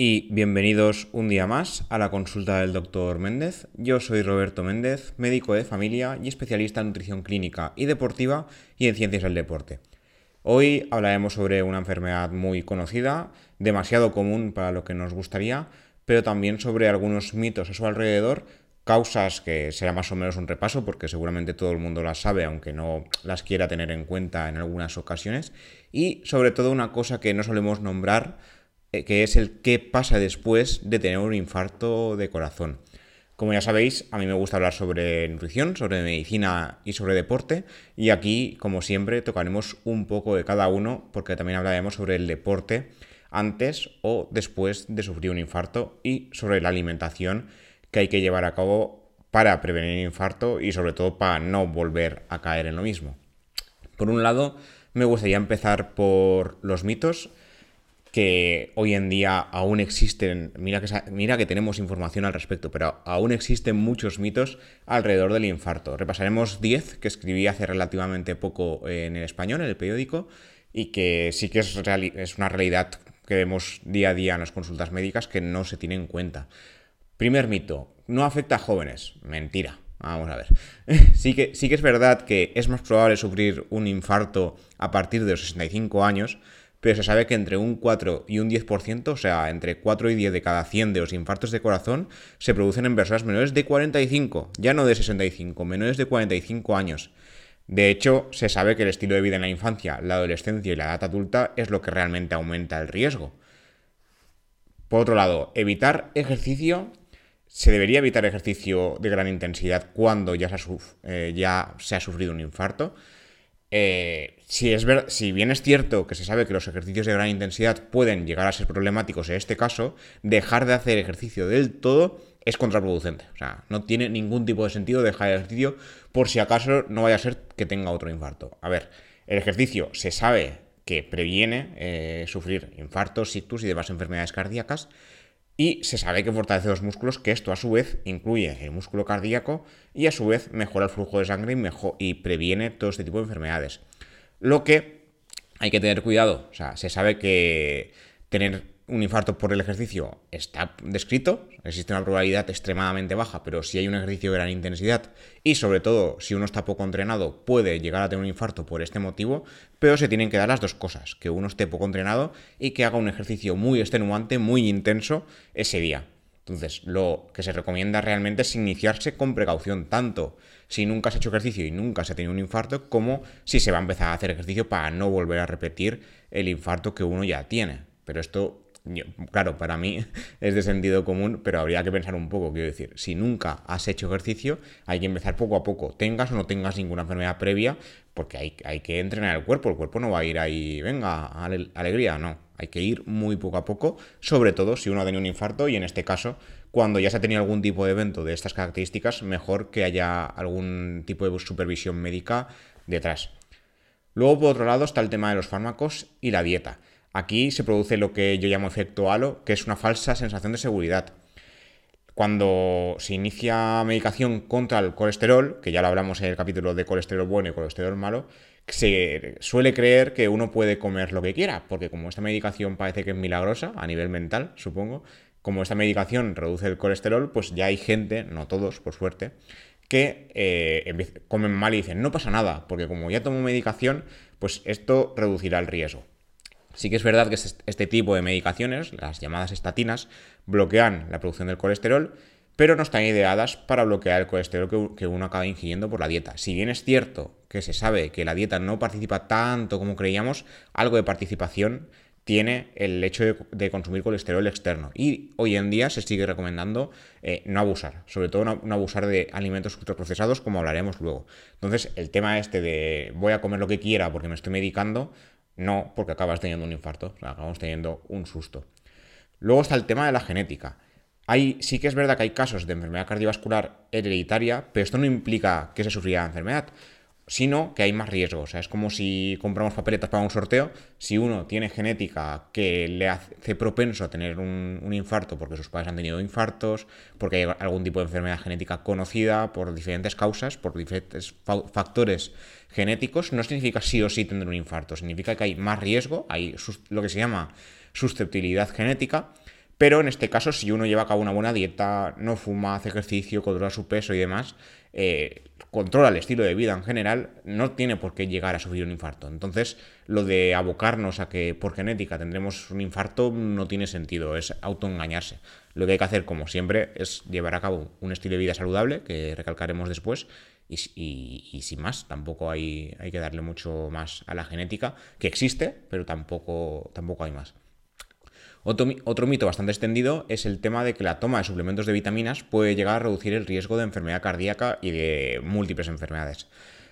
y bienvenidos un día más a la consulta del doctor Méndez. Yo soy Roberto Méndez, médico de familia y especialista en nutrición clínica y deportiva y en ciencias del deporte. Hoy hablaremos sobre una enfermedad muy conocida, demasiado común para lo que nos gustaría, pero también sobre algunos mitos a su alrededor, causas que será más o menos un repaso porque seguramente todo el mundo las sabe, aunque no las quiera tener en cuenta en algunas ocasiones, y sobre todo una cosa que no solemos nombrar, que es el qué pasa después de tener un infarto de corazón. Como ya sabéis, a mí me gusta hablar sobre nutrición, sobre medicina y sobre deporte, y aquí, como siempre, tocaremos un poco de cada uno, porque también hablaremos sobre el deporte antes o después de sufrir un infarto y sobre la alimentación que hay que llevar a cabo para prevenir el infarto y sobre todo para no volver a caer en lo mismo. Por un lado, me gustaría empezar por los mitos que hoy en día aún existen, mira que, tenemos información al respecto, pero aún existen muchos mitos alrededor del infarto. Repasaremos 10 que escribí hace relativamente poco en el español, en el periódico, y que sí que es, es una realidad que vemos día a día en las consultas médicas que no se tiene en cuenta. Primer mito, no afecta a jóvenes. Mentira. Vamos a ver. Sí que, sí que es verdad que es más probable sufrir un infarto a partir de los 65 años, pero se sabe que entre un 4 y un 10%, o sea, entre 4 y 10 de cada 100 de los infartos de corazón, se producen en personas menores de 45, ya no de 65, menores de 45 años. De hecho, se sabe que el estilo de vida en la infancia, la adolescencia y la edad adulta es lo que realmente aumenta el riesgo. Por otro lado, evitar ejercicio. Se debería evitar ejercicio de gran intensidad cuando ya se ha, eh, ya se ha sufrido un infarto. Eh, si, es ver, si bien es cierto que se sabe que los ejercicios de gran intensidad pueden llegar a ser problemáticos en este caso, dejar de hacer ejercicio del todo es contraproducente. O sea, no tiene ningún tipo de sentido dejar el ejercicio por si acaso no vaya a ser que tenga otro infarto. A ver, el ejercicio se sabe que previene eh, sufrir infartos, ictus y demás enfermedades cardíacas, y se sabe que fortalece los músculos, que esto a su vez incluye el músculo cardíaco y a su vez mejora el flujo de sangre y, y previene todo este tipo de enfermedades. Lo que hay que tener cuidado, o sea, se sabe que tener un infarto por el ejercicio está descrito, existe una probabilidad extremadamente baja, pero si hay un ejercicio de gran intensidad y sobre todo si uno está poco entrenado puede llegar a tener un infarto por este motivo, pero se tienen que dar las dos cosas, que uno esté poco entrenado y que haga un ejercicio muy extenuante, muy intenso ese día. Entonces, lo que se recomienda realmente es iniciarse con precaución, tanto si nunca se ha hecho ejercicio y nunca se ha tenido un infarto, como si se va a empezar a hacer ejercicio para no volver a repetir el infarto que uno ya tiene. Pero esto claro, para mí es de sentido común, pero habría que pensar un poco. Quiero decir, si nunca has hecho ejercicio, hay que empezar poco a poco, tengas o no tengas ninguna enfermedad previa, porque hay, que entrenar el cuerpo. El cuerpo no va a ir ahí, venga, alegría, no. Hay que ir muy poco a poco, sobre todo si uno ha tenido un infarto y en este caso, cuando ya se ha tenido algún tipo de evento de estas características, mejor que haya algún tipo de supervisión médica detrás. Luego, por otro lado, está el tema de los fármacos y la dieta. Aquí se produce lo que yo llamo efecto halo, que es una falsa sensación de seguridad. Cuando se inicia medicación contra el colesterol, que ya lo hablamos en el capítulo de colesterol bueno y colesterol malo, se suele creer que uno puede comer lo que quiera, porque como esta medicación parece que es milagrosa a nivel mental, supongo, como esta medicación reduce el colesterol, pues ya hay gente, no todos, por suerte, que eh, comen mal y dicen, no pasa nada, porque como ya tomo medicación, pues esto reducirá el riesgo. Sí que es verdad que este tipo de medicaciones, las llamadas estatinas, bloquean la producción del colesterol, pero no están ideadas para bloquear el colesterol que uno acaba ingiriendo por la dieta. Si bien es cierto que se sabe que la dieta no participa tanto como creíamos, algo de participación tiene el hecho de, consumir colesterol externo. Y hoy en día se sigue recomendando eh, no abusar, sobre todo no, abusar de alimentos ultraprocesados, como hablaremos luego. Entonces, el tema este de voy a comer lo que quiera porque me estoy medicando, no, porque acabas teniendo un infarto, acabamos teniendo un susto. Luego está el tema de la genética. Hay, sí que es verdad que hay casos de enfermedad cardiovascular hereditaria, pero esto no implica que se sufriera la enfermedad, sino que hay más riesgo. O sea, es como si compramos papeletas para un sorteo. Si uno tiene genética que le hace propenso a tener un, infarto porque sus padres han tenido infartos, porque hay algún tipo de enfermedad genética conocida por diferentes causas, por diferentes factores genéticos, no significa sí o sí tener un infarto, significa que hay más riesgo, hay lo que se llama susceptibilidad genética, Pero en este caso, si uno lleva a cabo una buena dieta, no fuma, hace ejercicio, controla su peso y demás, eh, controla el estilo de vida en general, no tiene por qué llegar a sufrir un infarto. Entonces, lo de abocarnos a que por genética tendremos un infarto no tiene sentido, es autoengañarse. Lo que hay que hacer, como siempre, es llevar a cabo un estilo de vida saludable, que recalcaremos después, y, sin más, tampoco hay, hay que darle mucho más a la genética, que existe, pero tampoco, tampoco hay más. Otro, mito bastante extendido es el tema de que la toma de suplementos de vitaminas puede llegar a reducir el riesgo de enfermedad cardíaca y de múltiples enfermedades.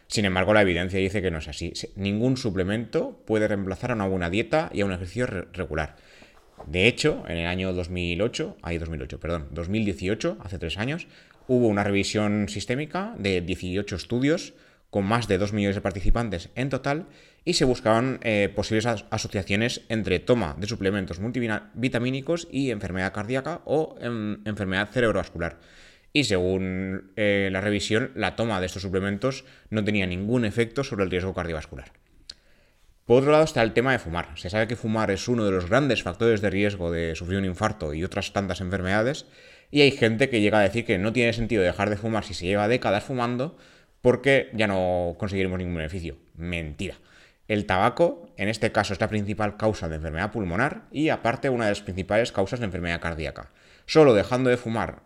Sin embargo, la evidencia dice que no es así. Ningún suplemento puede reemplazar a una buena dieta y a un ejercicio regular. De hecho, en el año 2008, ahí 2008, perdón, 2018, hace tres años, hubo una revisión sistémica de 18 estudios con más de 2 millones de participantes en total y se buscaban eh, posibles asociaciones entre toma de suplementos multivitamínicos y enfermedad cardíaca o enfermedad cerebrovascular. Y según eh, la revisión, la toma de estos suplementos no tenía ningún efecto sobre el riesgo cardiovascular. Por otro lado está el tema de fumar. Se sabe que fumar es uno de los grandes factores de riesgo de sufrir un infarto y otras tantas enfermedades, y hay gente que llega a decir que no tiene sentido dejar de fumar si se lleva décadas fumando, porque ya no conseguiremos ningún beneficio. Mentira. El tabaco, en este caso, es la principal causa de enfermedad pulmonar y aparte una de las principales causas de enfermedad cardíaca. Solo dejando de fumar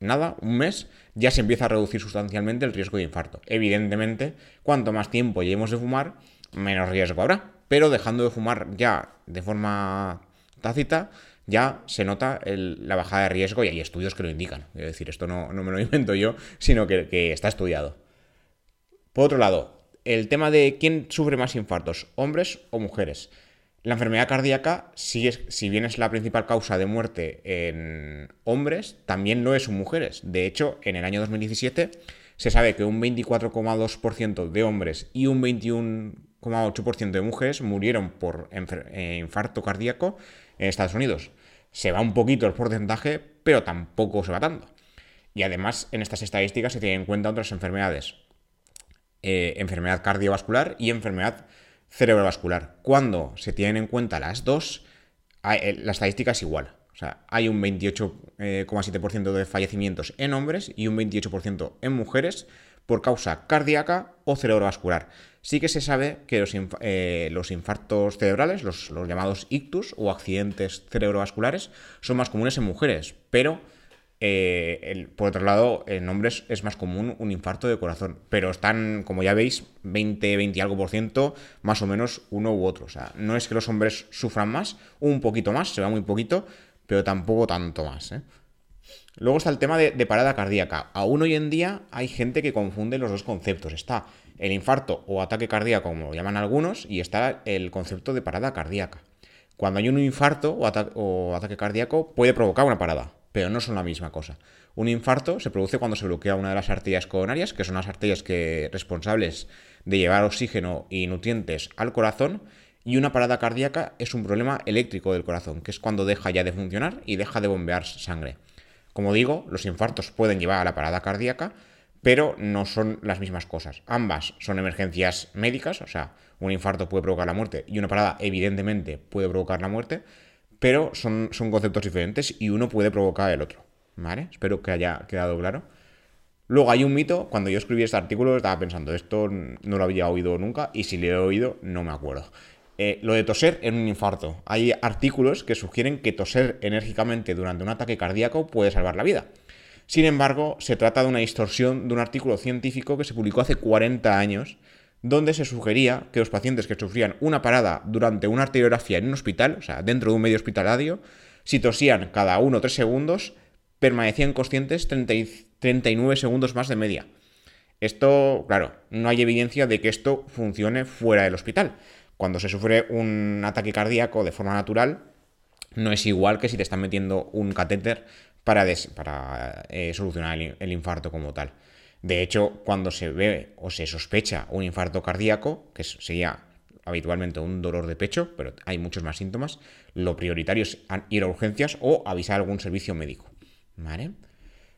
nada, un mes, ya se empieza a reducir sustancialmente el riesgo de infarto. Evidentemente, cuanto más tiempo llevemos de fumar, menos riesgo habrá. Pero dejando de fumar ya de forma tácita, ya se nota la bajada de riesgo y hay estudios que lo indican. Es decir, esto no, me lo invento yo, sino que está estudiado. Por otro lado, el tema de quién sufre más infartos, hombres o mujeres. La enfermedad cardíaca, si, bien es la principal causa de muerte en hombres, también lo es en mujeres. De hecho, en el año 2017 se sabe que un 24,2% de hombres y un 21,8% de mujeres murieron por eh, infarto cardíaco en Estados Unidos. Se va un poquito el porcentaje, pero tampoco se va tanto. Y además, en estas estadísticas se tienen en cuenta otras enfermedades, eh, enfermedad cardiovascular y enfermedad cerebrovascular. Cuando se tienen en cuenta las dos, eh, la estadística es igual. O sea, hay un 28,7% de fallecimientos en hombres y un 28% en mujeres por causa cardíaca o cerebrovascular. Sí que se sabe que los, eh, infartos cerebrales, los, llamados ictus o accidentes cerebrovasculares, son más comunes en mujeres, pero eh, por otro lado, en hombres es más común un infarto de corazón, pero están, como ya veis, 20, 20 y algo por ciento, más o menos uno u otro. O sea, no es que los hombres sufran más, un poquito más, se va muy poquito, pero tampoco tanto más. ¿eh? Luego está el tema de, parada cardíaca. Aún hoy en día hay gente que confunde los dos conceptos. Está el infarto o ataque cardíaco, como lo llaman algunos, y está el concepto de parada cardíaca. Cuando hay un infarto o ataque cardíaco, puede provocar una parada pero no son la misma cosa. Un infarto se produce cuando se bloquea una de las arterias coronarias, que son las arterias que, responsables de llevar oxígeno y nutrientes al corazón, y una parada cardíaca es un problema eléctrico del corazón, que es cuando deja ya de funcionar y deja de bombear sangre. Como digo, los infartos pueden llevar a la parada cardíaca, pero no son las mismas cosas. Ambas son emergencias médicas, o sea, un infarto puede provocar la muerte y una parada evidentemente puede provocar la muerte, pero son, son conceptos diferentes y uno puede provocar el otro. ¿Vale? Espero que haya quedado claro. Luego hay un mito, cuando yo escribí este artículo estaba pensando, esto no lo había oído nunca y si lo he oído no me acuerdo. Eh, lo de toser en un infarto. Hay artículos que sugieren que toser enérgicamente durante un ataque cardíaco puede salvar la vida. Sin embargo, se trata de una distorsión de un artículo científico que se publicó hace 40 años donde se sugería que los pacientes que sufrían una parada durante una arteriografía en un hospital, o sea, dentro de un medio hospitalario, si tosían cada 1 o 3 segundos, permanecían conscientes 39 segundos más de media. Esto, claro, no hay evidencia de que esto funcione fuera del hospital. Cuando se sufre un ataque cardíaco de forma natural, no es igual que si te están metiendo un catéter para, para eh, solucionar el infarto como tal. De hecho, cuando se ve o se sospecha un infarto cardíaco, que sería habitualmente un dolor de pecho, pero hay muchos más síntomas, lo prioritario es ir a urgencias o avisar a algún servicio médico.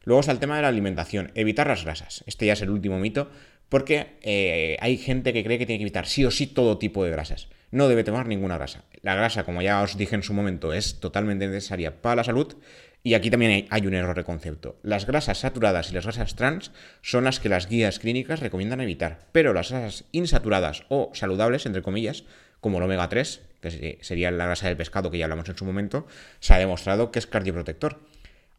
Luego está el tema de la alimentación, evitar las grasas. Este ya es el último mito, porque eh, hay gente que cree que tiene que evitar sí o sí todo tipo de grasas. no debe tomar ninguna grasa. La grasa, como ya os dije en su momento, es totalmente necesaria para la salud y aquí también hay, un error de concepto. Las grasas saturadas y las grasas trans son las que las guías clínicas recomiendan evitar, pero las grasas insaturadas o saludables, entre comillas, como el omega 3, que sería la grasa del pescado que ya hablamos en su momento, se ha demostrado que es cardioprotector.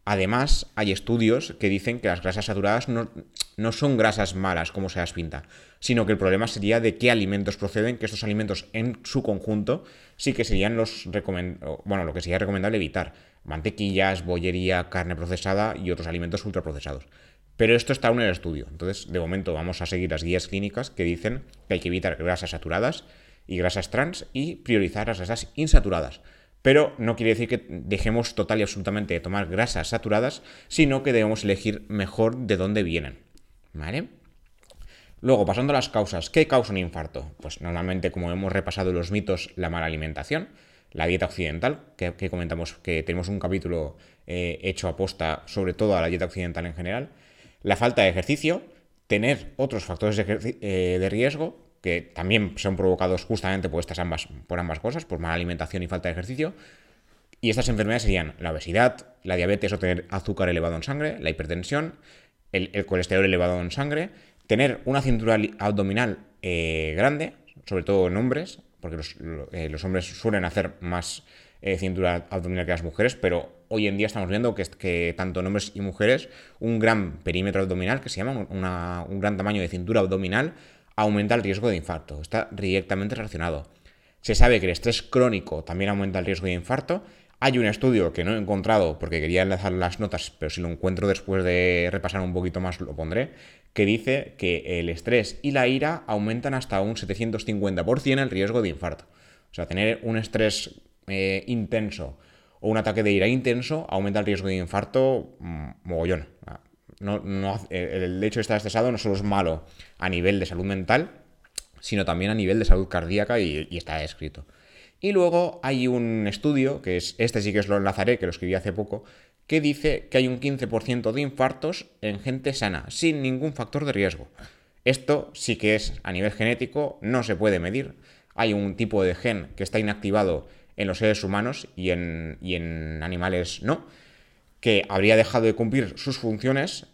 Además, hay estudios que dicen que las grasas saturadas no, no, son grasas malas, como se las pinta, sino que el problema sería de qué alimentos proceden, que estos alimentos en su conjunto sí que serían los bueno, lo que sería recomendable evitar. Mantequillas, bollería, carne procesada y otros alimentos ultraprocesados. Pero esto está aún en el estudio. Entonces, de momento vamos a seguir las guías clínicas que dicen que hay que evitar grasas saturadas y grasas trans y priorizar las grasas insaturadas pero no quiere decir que dejemos total y absolutamente de tomar grasas saturadas, sino que debemos elegir mejor de dónde vienen. ¿Vale? Luego, pasando a las causas, ¿qué causa un infarto? Pues normalmente, como hemos repasado los mitos, la mala alimentación, la dieta occidental, que, comentamos que tenemos un capítulo eh, hecho a posta sobre todo a la dieta occidental en general, la falta de ejercicio, tener otros factores de, eh, de riesgo, que también son provocados justamente por estas ambas, por ambas cosas, por mala alimentación y falta de ejercicio. Y estas enfermedades serían la obesidad, la diabetes o tener azúcar elevado en sangre, la hipertensión, el, colesterol elevado en sangre, tener una cintura abdominal eh, grande, sobre todo en hombres, porque los, eh, hombres suelen hacer más eh, cintura abdominal que las mujeres, pero hoy en día estamos viendo que, que tanto en hombres y mujeres un gran perímetro abdominal, que se llama un gran tamaño de cintura abdominal, aumenta el riesgo de infarto. Está directamente relacionado. Se sabe que el estrés crónico también aumenta el riesgo de infarto. Hay un estudio que no he encontrado porque quería enlazar las notas, pero si lo encuentro después de repasar un poquito más lo pondré, que dice que el estrés y la ira aumentan hasta un 750% el riesgo de infarto. O sea, tener un estrés eh, intenso o un ataque de ira intenso aumenta el riesgo de infarto mm, mogollón. No, el hecho de estar estresado no solo es malo a nivel de salud mental, sino también a nivel de salud cardíaca y, está escrito. Y luego hay un estudio, que es este sí que os lo enlazaré, que lo escribí hace poco, que dice que hay un 15% de infartos en gente sana, sin ningún factor de riesgo. Esto sí que es a nivel genético, no se puede medir. Hay un tipo de gen que está inactivado en los seres humanos y en, y en animales no que habría dejado de cumplir sus funciones,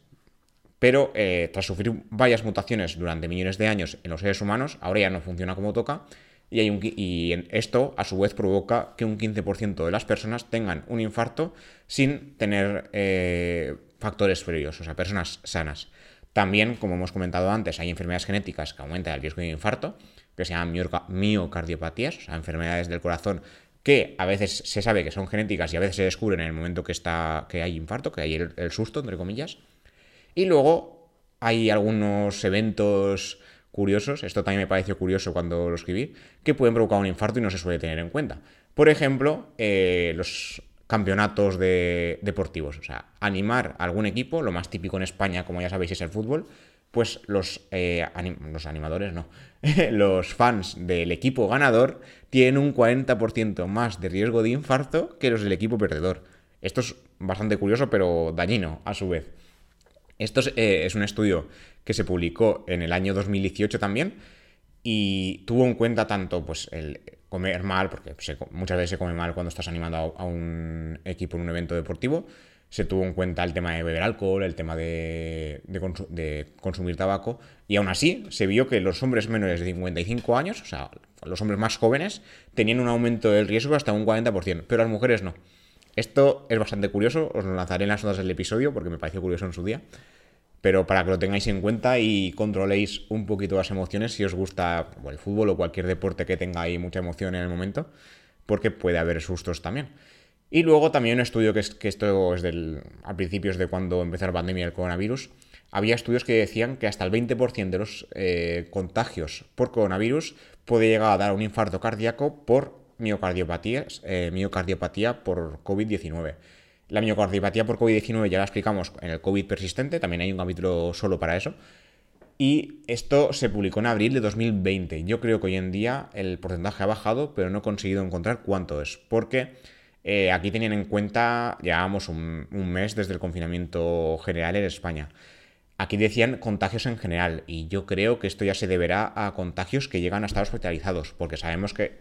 pero eh, tras sufrir varias mutaciones durante millones de años en los seres humanos, ahora ya no funciona como toca, y, hay un, y esto a su vez provoca que un 15% de las personas tengan un infarto sin tener eh, factores previos, o sea, personas sanas. También, como hemos comentado antes, hay enfermedades genéticas que aumentan el riesgo de infarto, que se llaman miocardiopatías, o sea, enfermedades del corazón que a veces se sabe que son genéticas y a veces se descubren en el momento que, está, que hay infarto, que hay el, susto, entre comillas. Y luego hay algunos eventos curiosos, esto también me pareció curioso cuando lo escribí, que pueden provocar un infarto y no se suele tener en cuenta. Por ejemplo, eh, los campeonatos de, deportivos, o sea, animar a algún equipo, lo más típico en España, como ya sabéis, es el fútbol, pues los, eh, los animadores, no, los fans del equipo ganador tienen un 40% más de riesgo de infarto que los del equipo perdedor. Esto es bastante curioso, pero dañino a su vez. Esto es, eh, un estudio que se publicó en el año 2018 también y tuvo en cuenta tanto pues, el comer mal, porque muchas veces se come mal cuando estás animando a un equipo en un evento deportivo, se tuvo en cuenta el tema de beber alcohol, el tema de, consumir tabaco, y aún así se vio que los hombres menores de 55 años, o sea, los hombres más jóvenes, tenían un aumento del riesgo hasta un 40%, pero las mujeres no. Esto es bastante curioso, os lo lanzaré en las notas del episodio porque me pareció curioso en su día, pero para que lo tengáis en cuenta y controléis un poquito las emociones si os gusta el fútbol o cualquier deporte que tenga ahí mucha emoción en el momento, porque puede haber sustos también. Y luego también un estudio que, es, que esto es del, a principios de cuando empezó la pandemia del coronavirus, había estudios que decían que hasta el 20% de los eh, contagios por coronavirus puede llegar a dar un infarto cardíaco por miocardiopatías, eh, miocardiopatía por COVID-19. La miocardiopatía por COVID-19 ya la explicamos en el COVID persistente, también hay un capítulo solo para eso. Y esto se publicó en abril de 2020. Yo creo que hoy en día el porcentaje ha bajado, pero no he conseguido encontrar cuánto es. Porque eh, aquí tenían en cuenta, llevábamos un, mes desde el confinamiento general en España. Aquí decían contagios en general, y yo creo que esto ya se deberá a contagios que llegan a estar hospitalizados, porque sabemos que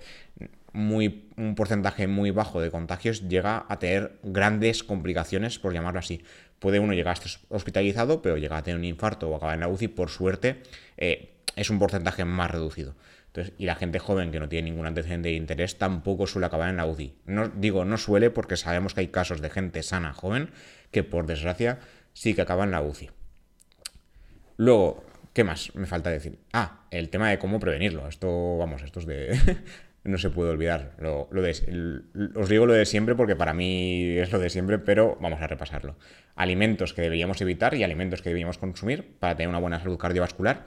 muy, un porcentaje muy bajo de contagios llega a tener grandes complicaciones, por llamarlo así. Puede uno llegar a estar hospitalizado, pero llega a tener un infarto o acabar en la UCI, por suerte, eh, es un porcentaje más reducido. Y la gente joven que no tiene ningún antecedente de interés tampoco suele acabar en la UCI. No, digo, no suele porque sabemos que hay casos de gente sana, joven, que por desgracia sí que acaba en la UCI. Luego, ¿qué más me falta decir? Ah, el tema de cómo prevenirlo. Esto, vamos, esto es de... no se puede olvidar. Lo, os digo lo de siempre porque para mí es lo de siempre, pero vamos a repasarlo. Alimentos que deberíamos evitar y alimentos que deberíamos consumir para tener una buena salud cardiovascular.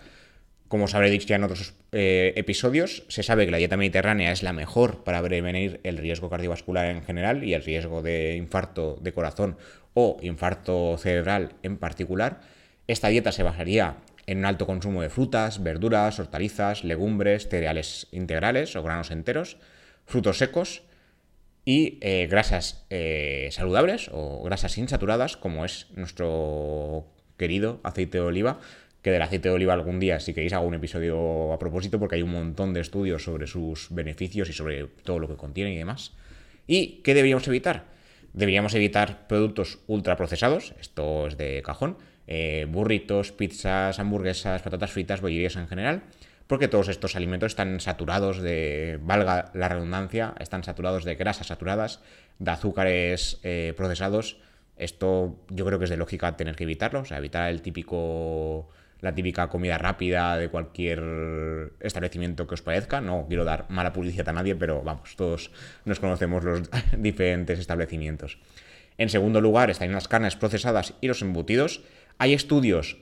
Como os habré dicho ya en otros eh, episodios, se sabe que la dieta mediterránea es la mejor para prevenir el riesgo cardiovascular en general y el riesgo de infarto de corazón o infarto cerebral en particular. Esta dieta se basaría en un alto consumo de frutas, verduras, hortalizas, legumbres, cereales integrales o granos enteros, frutos secos y eh, grasas eh, saludables o grasas insaturadas, como es nuestro querido aceite de oliva, que del aceite de oliva algún día, si queréis, hago un episodio a propósito, porque hay un montón de estudios sobre sus beneficios y sobre todo lo que contiene y demás. ¿Y qué deberíamos evitar? Deberíamos evitar productos ultraprocesados, esto es de cajón, eh, burritos, pizzas, hamburguesas, patatas fritas, bollerías en general, porque todos estos alimentos están saturados de, valga la redundancia, están saturados de grasas saturadas, de azúcares eh, procesados. Esto yo creo que es de lógica tener que evitarlo, o sea, evitar el típico la típica comida rápida de cualquier establecimiento que os parezca. No quiero dar mala publicidad a nadie, pero vamos, todos nos conocemos los diferentes establecimientos. En segundo lugar están las carnes procesadas y los embutidos. Hay estudios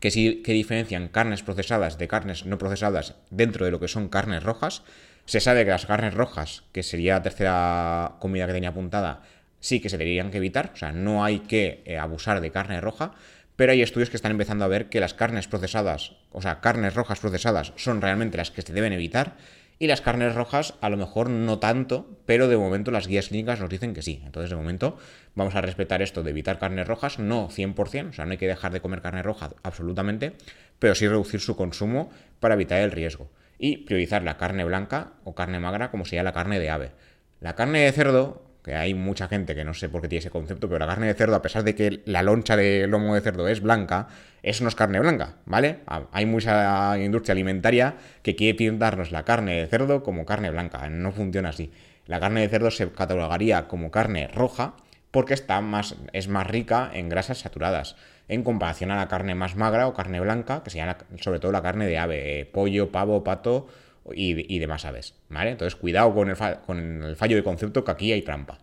que sí que diferencian carnes procesadas de carnes no procesadas dentro de lo que son carnes rojas. Se sabe que las carnes rojas, que sería la tercera comida que tenía apuntada, sí que se deberían que evitar, o sea, no hay que eh, abusar de carne roja, pero hay estudios que están empezando a ver que las carnes procesadas, o sea, carnes rojas procesadas, son realmente las que se deben evitar y las carnes rojas, a lo mejor no tanto, pero de momento las guías clínicas nos dicen que sí. Entonces, de momento, vamos a respetar esto de evitar carnes rojas, no 100%, o sea, no hay que dejar de comer carne roja absolutamente, pero sí reducir su consumo para evitar el riesgo. Y priorizar la carne blanca o carne magra, como sería la carne de ave. La carne de cerdo, que hay mucha gente que no sé por qué tiene ese concepto, pero la carne de cerdo, a pesar de que la loncha de lomo de cerdo es blanca, eso no es carne blanca, ¿vale? Hay mucha industria alimentaria que quiere pintarnos la carne de cerdo como carne blanca, no funciona así. La carne de cerdo se catalogaría como carne roja porque está más, es más rica en grasas saturadas, en comparación a la carne más magra o carne blanca, que sería sobre todo la carne de ave, eh, pollo, pavo, pato y, demás aves, ¿vale? Entonces, cuidado con el, con el fallo de concepto que aquí hay trampa.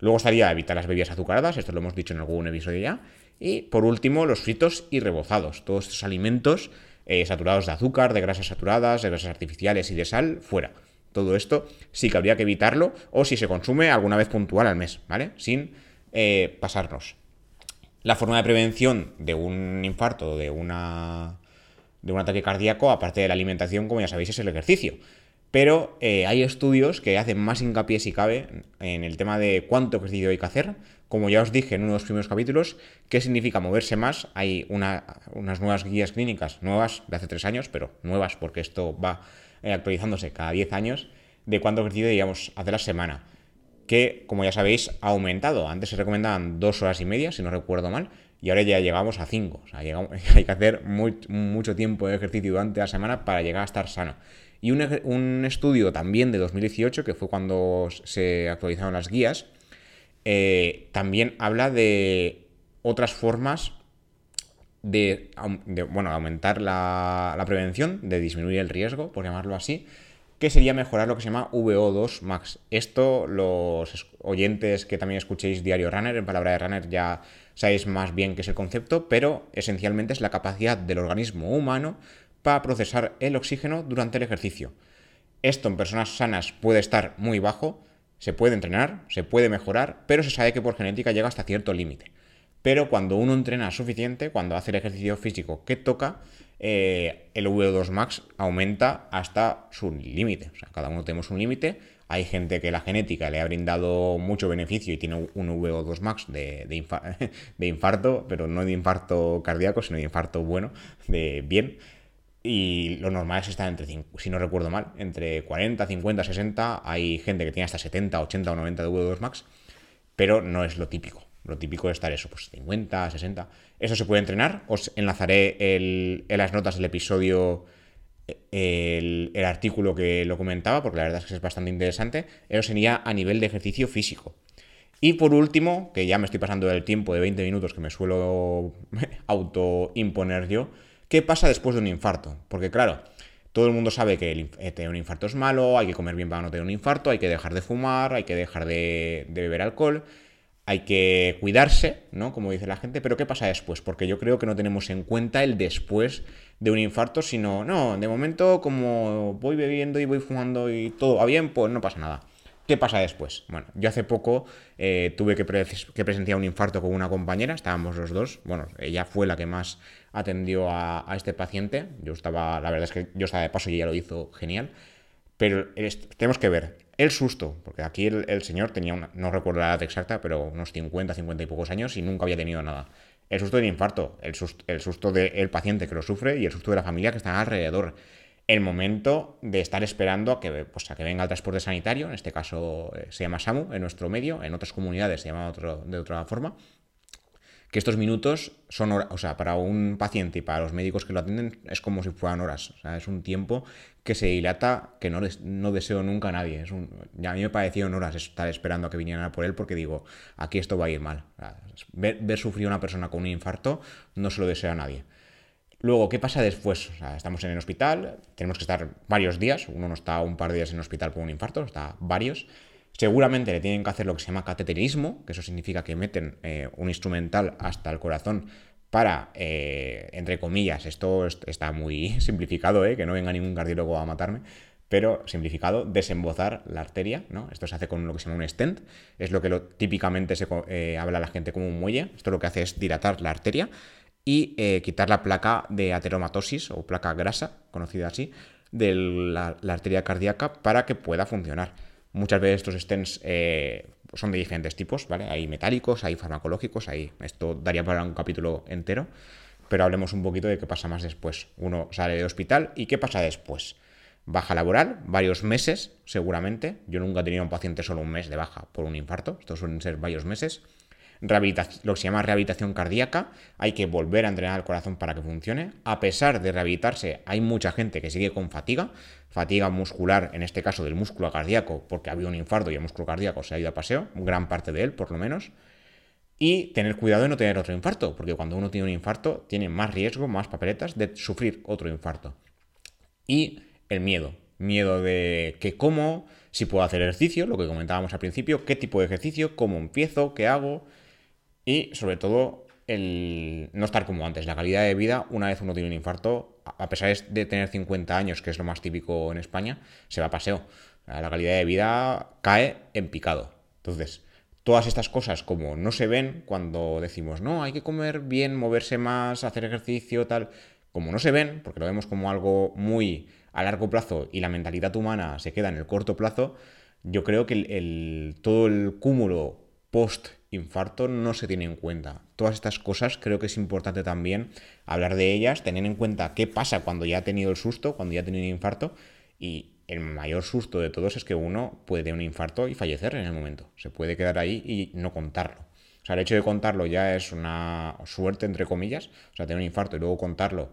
Luego estaría evitar las bebidas azucaradas, esto lo hemos dicho en algún episodio ya. Y por último, los fritos y rebozados, todos estos alimentos eh, saturados de azúcar, de grasas saturadas, de grasas artificiales y de sal, fuera. Todo esto sí que habría que evitarlo o si se consume alguna vez puntual al mes, ¿vale? Sin eh, pasarnos. La forma de prevención de un infarto, de una de un ataque cardíaco, aparte de la alimentación, como ya sabéis, es el ejercicio. Pero eh, hay estudios que hacen más hincapié, si cabe, en el tema de cuánto ejercicio hay que hacer. Como ya os dije en uno de los primeros capítulos, ¿qué significa moverse más? Hay unas nuevas guías clínicas, nuevas de hace tres años, pero nuevas porque esto va eh, actualizándose cada diez años, de cuánto ejercicio deberíamos hacer la semana. Que, como ya sabéis, ha aumentado. Antes se recomendaban dos horas y media, si no recuerdo mal, y ahora ya llegamos a 5. O sea, hay que hacer mucho tiempo de ejercicio durante la semana para llegar a estar sano. Y un, estudio también de 2018, que fue cuando se actualizaron las guías, eh, también habla de otras formas de, bueno, aumentar la, la, prevención, de disminuir el riesgo, por llamarlo así, que sería mejorar lo que se llama VO2 max. Esto los oyentes que también escuchéis Diario Runner, en palabra de Runner ya sabéis más bien qué es el concepto, pero esencialmente es la capacidad del organismo humano para procesar el oxígeno durante el ejercicio. Esto en personas sanas puede estar muy bajo, se puede entrenar, se puede mejorar, pero se sabe que por genética llega hasta cierto límite. Pero cuando uno entrena suficiente, cuando hace el ejercicio físico que toca, eh, el VO2 max aumenta hasta su límite. Cada uno tenemos un límite Hay gente que la genética le ha brindado mucho beneficio y tiene un VO2 max de, de, infarto, pero no de infarto cardíaco, sino de infarto bueno, de bien. Y lo normal es estar entre, si no recuerdo mal, entre 40, 50, 60. Hay gente que tiene hasta 70, 80 o 90 de VO2 max, pero no es lo típico. Lo típico es estar eso, pues 50, 60. Eso se puede entrenar. Os enlazaré en las notas del episodio el, artículo que lo comentaba, porque la verdad es que es bastante interesante. Eso sería a nivel de ejercicio físico. Y por último, que ya me estoy pasando del tiempo de 20 minutos que me suelo autoimponer yo, ¿qué pasa después de un infarto? Porque claro, todo el mundo sabe que eh, tener un infarto es malo, hay que comer bien para no tener un infarto, hay que dejar de fumar, hay que dejar de beber alcohol hay que cuidarse, ¿no? Como dice la gente, pero ¿qué pasa después? Porque yo creo que no tenemos en cuenta el después de un infarto, sino, no, de momento como voy bebiendo y voy fumando y todo va bien, pues no pasa nada. ¿Qué pasa después? Bueno, yo hace poco eh, tuve que, que, presenciar un infarto con una compañera, estábamos los dos, bueno, ella fue la que más atendió a, a este paciente, yo estaba, la verdad es que yo estaba de paso y ella lo hizo genial, pero tenemos que ver el susto, porque aquí el, señor tenía, no recuerdo la edad exacta, pero unos 50, 50 y pocos años y nunca había tenido nada. El susto del infarto, el susto, el susto del paciente que lo sufre y el susto de la familia que está alrededor. El momento de estar esperando a que, pues, a que venga el transporte sanitario, en este caso eh, se llama SAMU en nuestro medio, en otras comunidades se llama otro, de otra forma, que estos minutos son, o sea, para un paciente y para los médicos que lo atienden es como si fueran horas. O sea, es un tiempo que se dilata que no, deseo nunca a nadie. A mí me parecieron horas estar esperando a que vinieran por él porque digo, aquí esto va a ir mal. ver, sufrir a una persona con un infarto no se lo deseo a nadie. Luego, ¿qué pasa después? O sea, estamos en el hospital, tenemos que estar varios días, uno no está un par de días en el hospital por un infarto, está varios. Seguramente le tienen que hacer lo que se llama cateterismo, que eso significa que meten eh, un instrumental hasta el corazón para, eh, entre comillas, esto está muy simplificado, eh, que no venga ningún cardiólogo a matarme, pero simplificado, desembozar la arteria, ¿no? Esto se hace con lo que se llama un stent, es lo que típicamente se habla la gente como un muelle, esto lo que hace es dilatar la arteria y quitar la placa de ateromatosis o placa grasa, conocida así, de la arteria cardíaca para que pueda funcionar. Muchas veces estos stents eh, son de diferentes tipos, ¿vale? Hay metálicos, hay farmacológicos, hay... Esto daría para un capítulo entero, pero hablemos un poquito de qué pasa más después. Uno sale de hospital y qué pasa después. Baja laboral, varios meses, seguramente. Yo nunca he tenido un paciente solo un mes de baja por un infarto, estos suelen ser varios meses lo que se llama rehabilitación cardíaca, hay que volver a entrenar el corazón para que funcione. A pesar de rehabilitarse, hay mucha gente que sigue con fatiga, fatiga muscular, en este caso del músculo cardíaco, porque ha habido un infarto y el músculo cardíaco se ha ido a paseo, gran parte de él por lo menos. Y tener cuidado de no tener otro infarto, porque cuando uno tiene un infarto tiene más riesgo, más papeletas de sufrir otro infarto. Y el miedo, miedo de que cómo, si puedo hacer ejercicio, lo que comentábamos al principio, qué tipo de ejercicio, cómo empiezo, qué hago, y sobre todo el no estar como antes. La calidad de vida, una vez uno tiene un infarto, a pesar de tener 50 años, que es lo más típico en España, se va a paseo. La calidad de vida cae en picado. Entonces, todas estas cosas como no se ven cuando decimos, no, hay que comer bien, moverse más, hacer ejercicio, tal, como no se ven, porque lo vemos como algo muy a largo plazo y la mentalidad humana se queda en el corto plazo, yo creo que el, todo el cúmulo post infarto no se tiene en cuenta. Todas estas cosas creo que es importante también hablar de ellas, tener en cuenta qué pasa cuando ya ha tenido el susto, cuando ya ha tenido un infarto y el mayor susto de todos es que uno puede tener un infarto y fallecer en el momento. Se puede quedar ahí y no contarlo. O sea, el hecho de contarlo ya es una suerte, entre comillas. O sea, tener un infarto y luego contarlo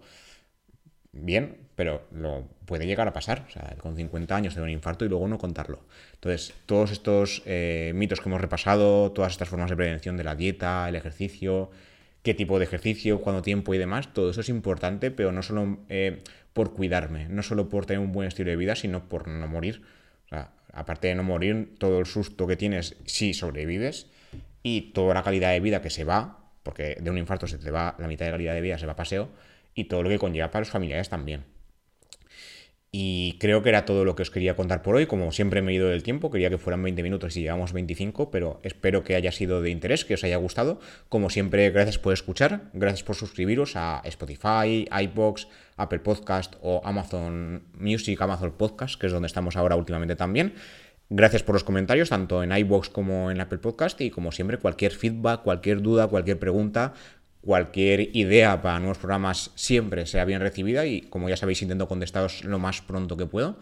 bien, pero lo puede llegar a pasar. Con 50 años tener un infarto y luego no contarlo. Entonces, todos estos eh, mitos que hemos repasado, todas estas formas de prevención de la dieta, el ejercicio, qué tipo de ejercicio, cuánto tiempo y demás, todo eso es importante, pero no solo eh, por cuidarme, no solo por tener un buen estilo de vida, sino por no morir. O sea, aparte de no morir, todo el susto que tienes si sobrevives y toda la calidad de vida que se va, porque de un infarto se te va la mitad de calidad de vida, se va a paseo, y todo lo que conlleva para los familiares también. Y creo que era todo lo que os quería contar por hoy. Como siempre me he ido del tiempo, quería que fueran 20 minutos y llevamos 25, pero espero que haya sido de interés, que os haya gustado. Como siempre, gracias por escuchar, gracias por suscribiros a Spotify, iBox, Apple Podcast o Amazon Music, Amazon Podcast, que es donde estamos ahora últimamente también. Gracias por los comentarios, tanto en iBox como en Apple Podcast. Y como siempre, cualquier feedback, cualquier duda, cualquier pregunta, cualquier idea para nuevos programas siempre sea bien recibida y como ya sabéis intento contestaros lo más pronto que puedo.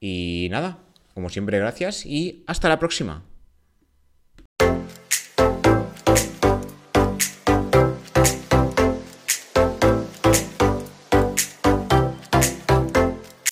Y nada, como siempre gracias y hasta la próxima.